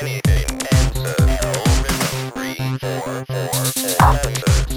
anything, answer, no, three, four, four, four, answer.